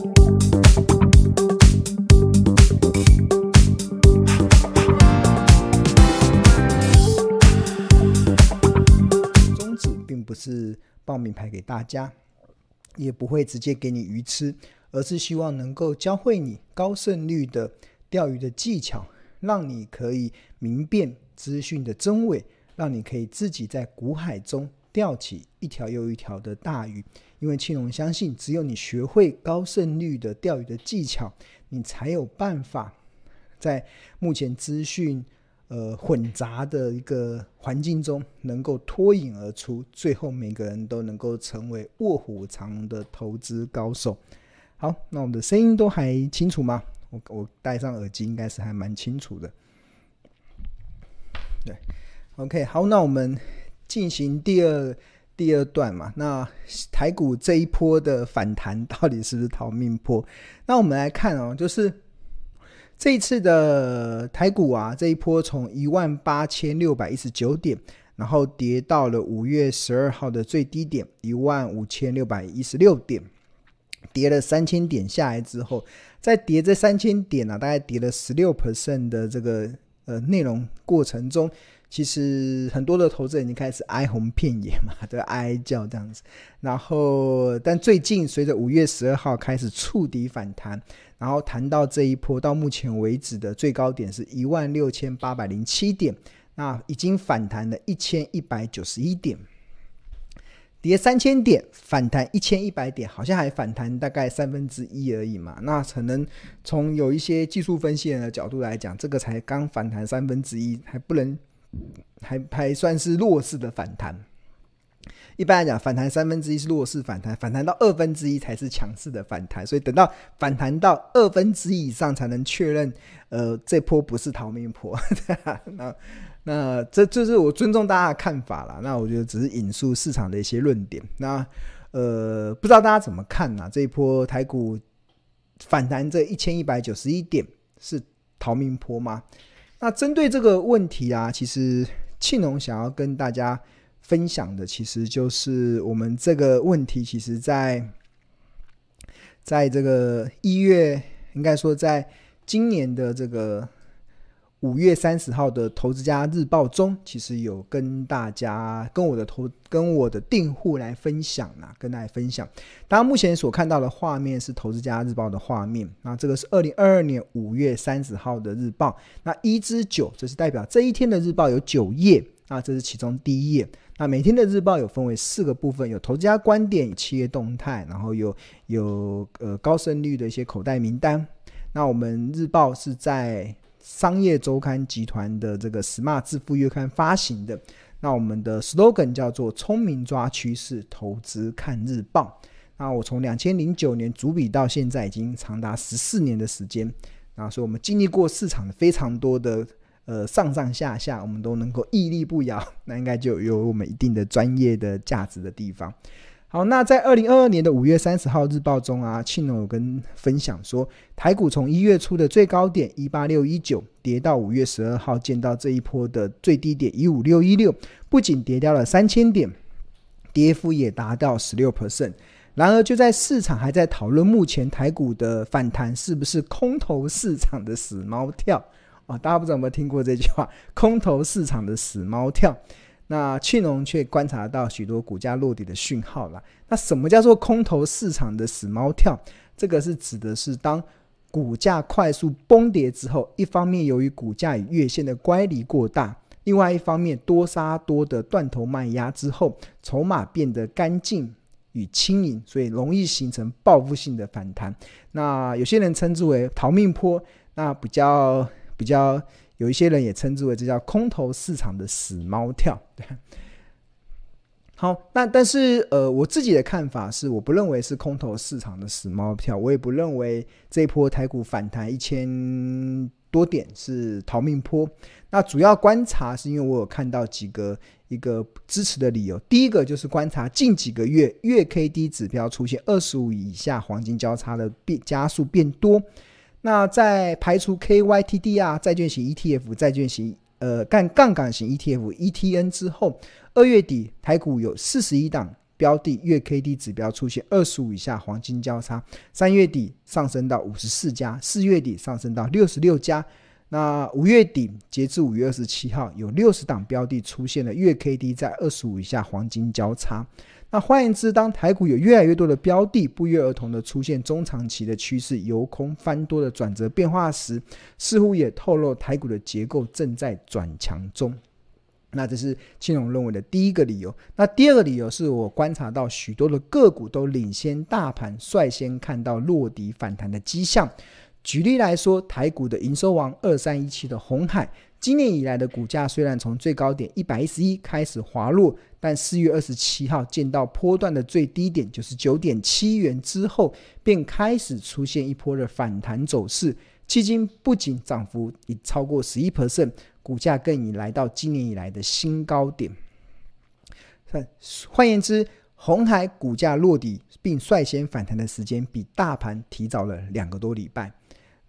宗旨并不是报名牌给大家，也不会直接给你鱼吃，而是希望能够教会你高胜率的钓鱼的技巧，让你可以明辨资讯的真伪，让你可以自己在股海中钓起一条又一条的大鱼。因为庆龙相信，只有你学会高胜率的钓鱼的技巧，你才有办法在目前资讯呃混杂的一个环境中，能够脱颖而出，最后每个人都能够成为卧虎藏龙的投资高手。好，那我们的声音都还清楚吗？我我戴上耳机应该是还蛮清楚的。对，OK，好，那我们进行第二第二段嘛。那台股这一波的反弹到底是不是逃命波？那我们来看哦，就是这一次的台股啊，这一波从一万八千六百一十九点，然后跌到了五月十二号的最低点一万五千六百一十六点。跌了三千点下来之后，在跌这三千点呢、啊，大概跌了十六 percent 的这个呃内容过程中，其实很多的投资人已经开始哀鸿遍野嘛，都哀叫这样子。然后，但最近随着五月十二号开始触底反弹，然后谈到这一波到目前为止的最高点是一万六千八百零七点，那已经反弹了一千一百九十一点。跌三千点，反弹一千一百点，好像还反弹大概三分之一而已嘛。那可能从有一些技术分析人的角度来讲，这个才刚反弹三分之一，还不能，还还算是弱势的反弹。一般来讲，反弹三分之一是弱势反弹，反弹到二分之一才是强势的反弹。所以等到反弹到二分之一以上，才能确认，呃，这波不是逃命波。那。那这就是我尊重大家的看法啦。那我觉得只是引述市场的一些论点。那呃，不知道大家怎么看呢？这一波台股反弹这一千一百九十一点是逃命波吗？那针对这个问题啊，其实庆龙想要跟大家分享的，其实就是我们这个问题，其实在在这个一月，应该说在今年的这个。五月三十号的《投资家日报》中，其实有跟大家、跟我的投、跟我的订户来分享啊，跟大家分享。大家目前所看到的画面是《投资家日报》的画面。那这个是二零二二年五月三十号的日报。那一至九，这是代表这一天的日报有九页。那这是其中第一页。那每天的日报有分为四个部分，有投资家观点、企业动态，然后有有呃高胜率的一些口袋名单。那我们日报是在。商业周刊集团的这个 Smart 致富月刊发行的，那我们的 slogan 叫做“聪明抓趋势，投资看日报”。那我从两千零九年主笔到现在，已经长达十四年的时间。那所以我们经历过市场的非常多的呃上上下下，我们都能够屹立不摇，那应该就有我们一定的专业的价值的地方。好，那在二零二二年的五月三十号日报中啊，庆龙有跟分享说，台股从一月初的最高点一八六一九跌到五月十二号见到这一波的最低点一五六一六，不仅跌掉了三千点，跌幅也达到十六 percent。然而，就在市场还在讨论目前台股的反弹是不是空头市场的死猫跳啊，大家不知道有没有听过这句话？空头市场的死猫跳。那庆隆却观察到许多股价落底的讯号了。那什么叫做空头市场的死猫跳？这个是指的是当股价快速崩跌之后，一方面由于股价与月线的乖离过大，另外一方面多杀多的断头卖压之后，筹码变得干净与轻盈，所以容易形成报复性的反弹。那有些人称之为逃命坡，那比较比较。有一些人也称之为这叫空头市场的死猫跳，好，那但是呃，我自己的看法是，我不认为是空头市场的死猫跳，我也不认为这一波台股反弹一千多点是逃命波。那主要观察是因为我有看到几个一个支持的理由，第一个就是观察近几个月月 K D 指标出现二十五以下黄金交叉的变加速变多。那在排除 KYTD 啊债券型 ETF 债券型呃干杠杆型 ETF ETN 之后，二月底台股有四十一档标的月 K D 指标出现二十五以下黄金交叉，三月底上升到五十四家，四月底上升到六十六家。那五月底截至五月二十七号，有六十档标的出现了月 K D 在二十五以下黄金交叉。那换言之，当台股有越来越多的标的不约而同的出现中长期的趋势由空翻多的转折变化时，似乎也透露台股的结构正在转强中。那这是青龙认为的第一个理由。那第二个理由是我观察到许多的个股都领先大盘，率先看到落底反弹的迹象。举例来说，台股的营收王二三一七的红海。今年以来的股价虽然从最高点一百一十一开始滑落，但四月二十七号见到波段的最低点九十九点七元之后，便开始出现一波的反弹走势。迄今不仅涨幅已超过十一 percent，股价更已来到今年以来的新高点。换言之，红海股价落底并率先反弹的时间，比大盘提早了两个多礼拜。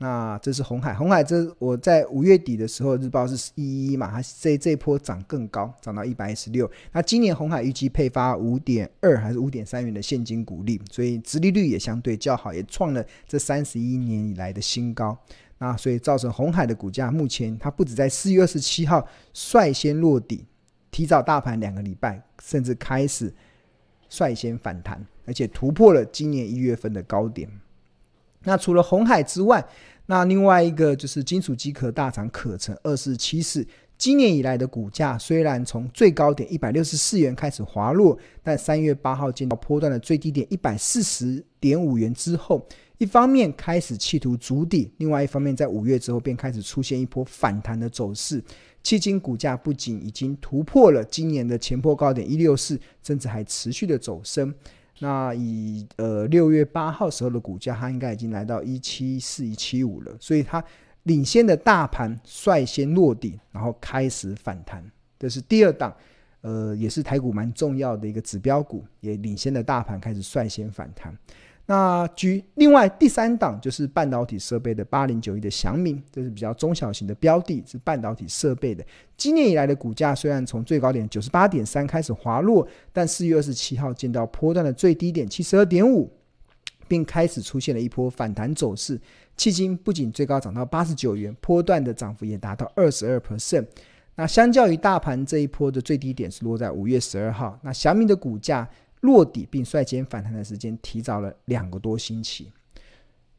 那这是红海，红海这我在五月底的时候日报是一一嘛，它这这一波涨更高，涨到一百一十六。那今年红海预计配发五点二还是五点三元的现金股利，所以殖利率也相对较好，也创了这三十一年以来的新高。那所以造成红海的股价目前它不止在四月二十七号率先落底，提早大盘两个礼拜，甚至开始率先反弹，而且突破了今年一月份的高点。那除了红海之外，那另外一个就是金属机壳大厂可成二四七四，今年以来的股价虽然从最高点一百六十四元开始滑落，但三月八号见到波段的最低点一百四十点五元之后，一方面开始企图筑底，另外一方面在五月之后便开始出现一波反弹的走势。迄今股价不仅已经突破了今年的前波高点一六四，甚至还持续的走升。那以呃六月八号时候的股价，它应该已经来到一七四一七五了，所以它领先的大盘率先落底，然后开始反弹，这是第二档，呃，也是台股蛮重要的一个指标股，也领先的大盘开始率先反弹。那举另外第三档就是半导体设备的八零九一的祥明，这是比较中小型的标的，是半导体设备的。今年以来的股价虽然从最高点九十八点三开始滑落，但四月二十七号见到波段的最低点七十二点五，并开始出现了一波反弹走势。迄今不仅最高涨到八十九元，波段的涨幅也达到二十二 percent。那相较于大盘这一波的最低点是落在五月十二号，那祥明的股价。落底并率先反弹的时间提早了两个多星期，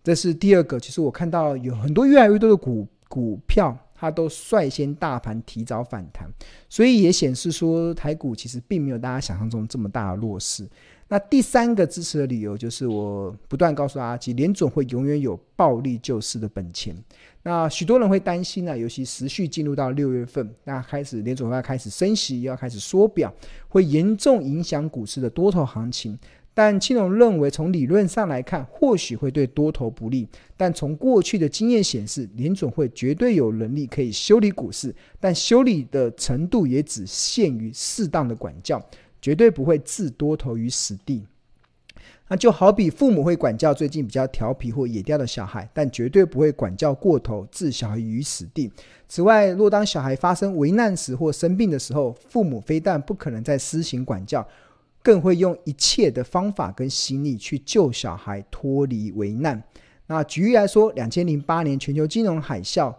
这是第二个。其实我看到有很多越来越多的股股票，它都率先大盘提早反弹，所以也显示说台股其实并没有大家想象中这么大的弱势。那第三个支持的理由就是我不断告诉大家，其实联准会永远有暴力救市的本钱。那许多人会担心呢、尤其持续进入到六月份，那开始联总会要开始升息，要开始缩表，会严重影响股市的多头行情。但青龙认为，从理论上来看，或许会对多头不利。但从过去的经验显示，联总会绝对有能力可以修理股市，但修理的程度也只限于适当的管教。绝对不会置多头于死地，那就好比父母会管教最近比较调皮或野掉的小孩，但绝对不会管教过头，置小孩于死地。此外，若当小孩发生危难时或生病的时候，父母非但不可能再施行管教，更会用一切的方法跟心力去救小孩脱离危难。那举例来说，两千零八年全球金融海啸。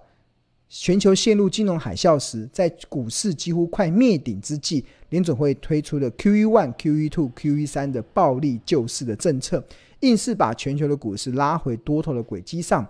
全球陷入金融海啸时，在股市几乎快灭顶之际，联准会推出了 QE one、QE two、QE 三的暴力救市的政策，硬是把全球的股市拉回多头的轨迹上。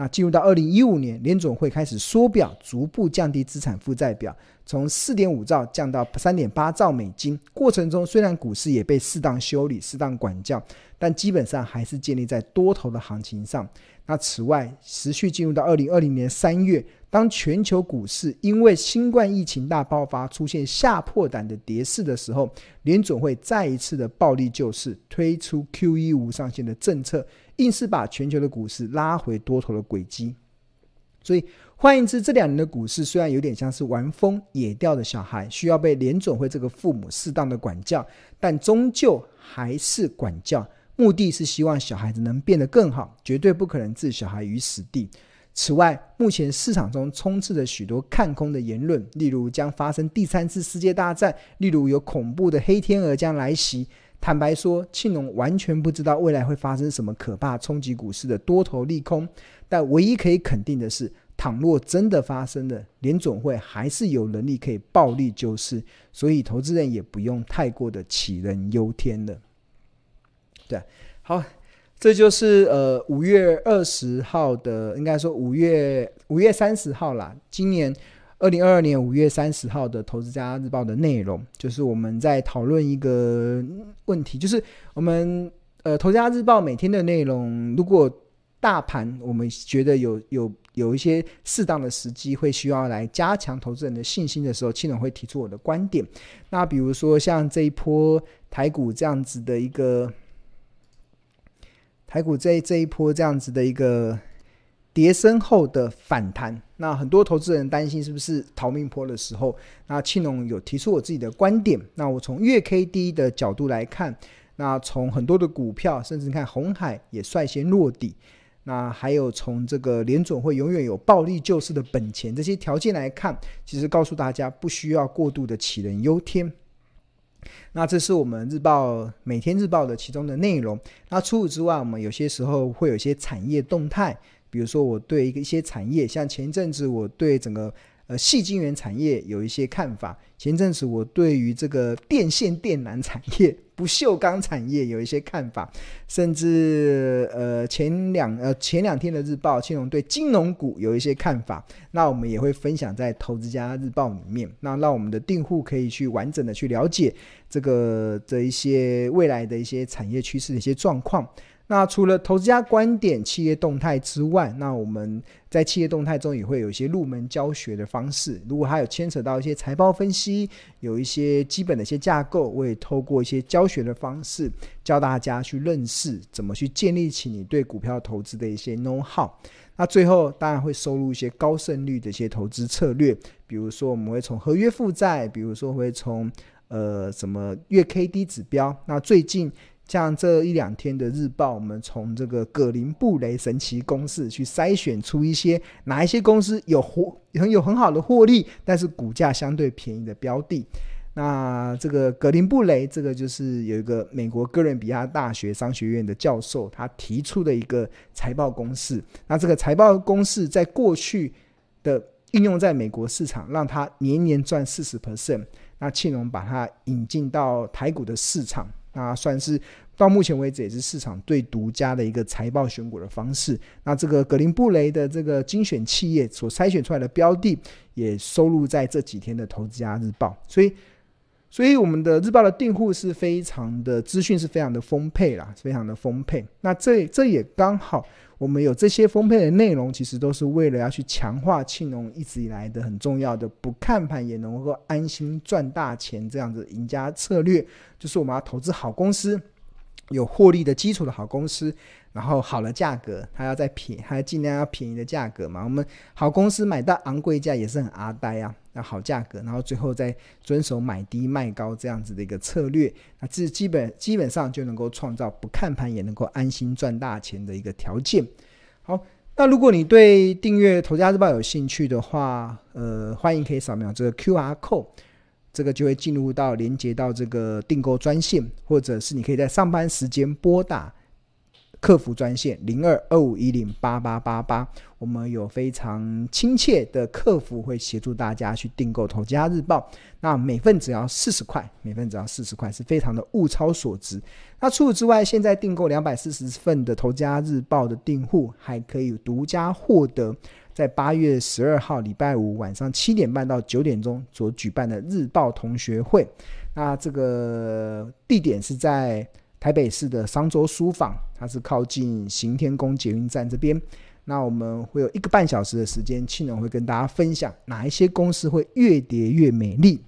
那进入到二零一五年，联总会开始缩表，逐步降低资产负债表，从四点五兆降到三点八兆美金。过程中，虽然股市也被适当修理、适当管教，但基本上还是建立在多头的行情上。那此外，持续进入到二零二零年三月，当全球股市因为新冠疫情大爆发，出现吓破胆的跌势的时候，联总会再一次的暴力救市，推出 QE 无上限的政策，硬是把全球的股市拉回多头的轨迹。所以换言之，这两年的股市虽然有点像是玩疯野调的小孩，需要被联准会这个父母适当的管教，但终究还是管教。目的是希望小孩子能变得更好，绝对不可能置小孩于死地。此外，目前市场中充斥着许多看空的言论，例如将发生第三次世界大战，例如有恐怖的黑天鹅将来袭。坦白说，庆农完全不知道未来会发生什么可怕冲击股市的多头利空。但唯一可以肯定的是，倘若真的发生了，联总会还是有能力可以暴力救市，所以投资人也不用太过的杞人忧天了。对，好，这就是呃五月二十号的，应该说五月五月三十号啦，今年。二零二二年五月三十号的《投资家日报》的内容，就是我们在讨论一个问题，就是我们呃《投资家日报》每天的内容，如果大盘我们觉得有有有一些适当的时机，会需要来加强投资人的信心的时候，庆隆会提出我的观点。那比如说像这一波台股这样子的一个台股这这一波这样子的一个。跌深后的反弹，那很多投资人担心是不是逃命坡的时候？那庆隆有提出我自己的观点。那我从月 K D 的角度来看，那从很多的股票，甚至看红海也率先落底。那还有从这个联总会永远有暴力救市的本钱这些条件来看，其实告诉大家不需要过度的杞人忧天。那这是我们日报每天日报的其中的内容。那除此之外，我们有些时候会有一些产业动态。比如说，我对一个一些产业，像前一阵子我对整个呃细晶圆产业有一些看法；前阵子我对于这个电线电缆产业、不锈钢产业有一些看法，甚至呃前两呃前两天的日报，青龙对金融股有一些看法。那我们也会分享在《投资家日报》里面，那让我们的订户可以去完整的去了解这个这一些未来的一些产业趋势的一些状况。那除了投资家观点、企业动态之外，那我们在企业动态中也会有一些入门教学的方式。如果还有牵扯到一些财报分析，有一些基本的一些架构，我也透过一些教学的方式教大家去认识怎么去建立起你对股票投资的一些 know how。那最后当然会收录一些高胜率的一些投资策略，比如说我们会从合约负债，比如说会从呃什么月 K D 指标。那最近。像这一两天的日报，我们从这个葛林布雷神奇公式去筛选出一些哪一些公司有获很有很好的获利，但是股价相对便宜的标的。那这个葛林布雷，这个就是有一个美国哥伦比亚大学商学院的教授，他提出的一个财报公式。那这个财报公式在过去的应用在美国市场，让他年年赚四十 percent。那庆隆把它引进到台股的市场。那算是到目前为止也是市场最独家的一个财报选股的方式。那这个格林布雷的这个精选企业所筛选出来的标的，也收录在这几天的投资家日报。所以，所以我们的日报的订户是非常的资讯是非常的丰沛啦，非常的丰沛。那这这也刚好。我们有这些分配的内容，其实都是为了要去强化庆农一直以来的很重要的不看盘也能够安心赚大钱这样子赢家策略，就是我们要投资好公司，有获利的基础的好公司。然后好的价格，它要再便宜，还尽量要便宜的价格嘛。我们好公司买到昂贵价也是很阿呆啊。那好价格，然后最后再遵守买低卖高这样子的一个策略，那这基本基本上就能够创造不看盘也能够安心赚大钱的一个条件。好，那如果你对订阅《投家日报》有兴趣的话，呃，欢迎可以扫描这个 QR code，这个就会进入到连接到这个订购专线，或者是你可以在上班时间拨打。客服专线零二二五一零八八八八，我们有非常亲切的客服会协助大家去订购《投资家日报》，那每份只要四十块，每份只要四十块，是非常的物超所值。那除此之外，现在订购两百四十份的《投资家日报》的订户，还可以独家获得在八月十二号礼拜五晚上七点半到九点钟所举办的日报同学会。那这个地点是在。台北市的商周书坊，它是靠近行天宫捷运站这边。那我们会有一个半小时的时间，庆隆会跟大家分享哪一些公司会越跌越美丽。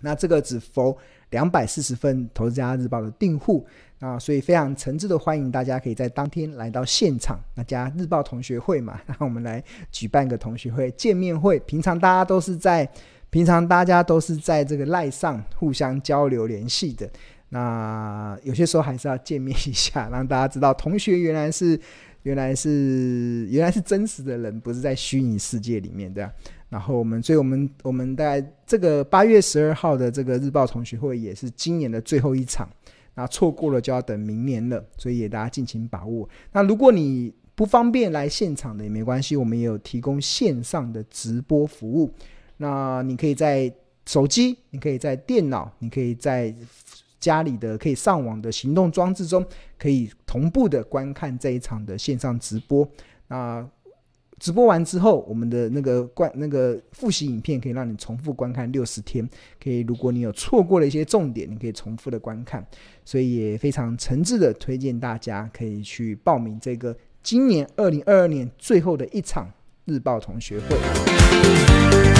那这个只 for 两百四十份《投资家日报》的订户，啊所以非常诚挚的欢迎大家可以在当天来到现场，那加日报同学会嘛，让我们来举办个同学会见面会。平常大家都是在平常大家都是在这个赖上互相交流联系的。那有些时候还是要见面一下，让大家知道同学原来是原来是原来是真实的人，不是在虚拟世界里面的。然后我们，所以我们我们大概这个八月十二号的这个日报同学会也是今年的最后一场。那错过了就要等明年了，所以也大家尽情把握。那如果你不方便来现场的也没关系，我们也有提供线上的直播服务。那你可以在手机，你可以在电脑，你可以在家里的可以上网的行动装置中，可以同步的观看这一场的线上直播。那直播完之后，我们的那个观那个复习影片可以让你重复观看六十天。可以，如果你有错过了一些重点，你可以重复的观看。所以也非常诚挚的推荐大家可以去报名这个今年二零二二年最后的一场日报同学会。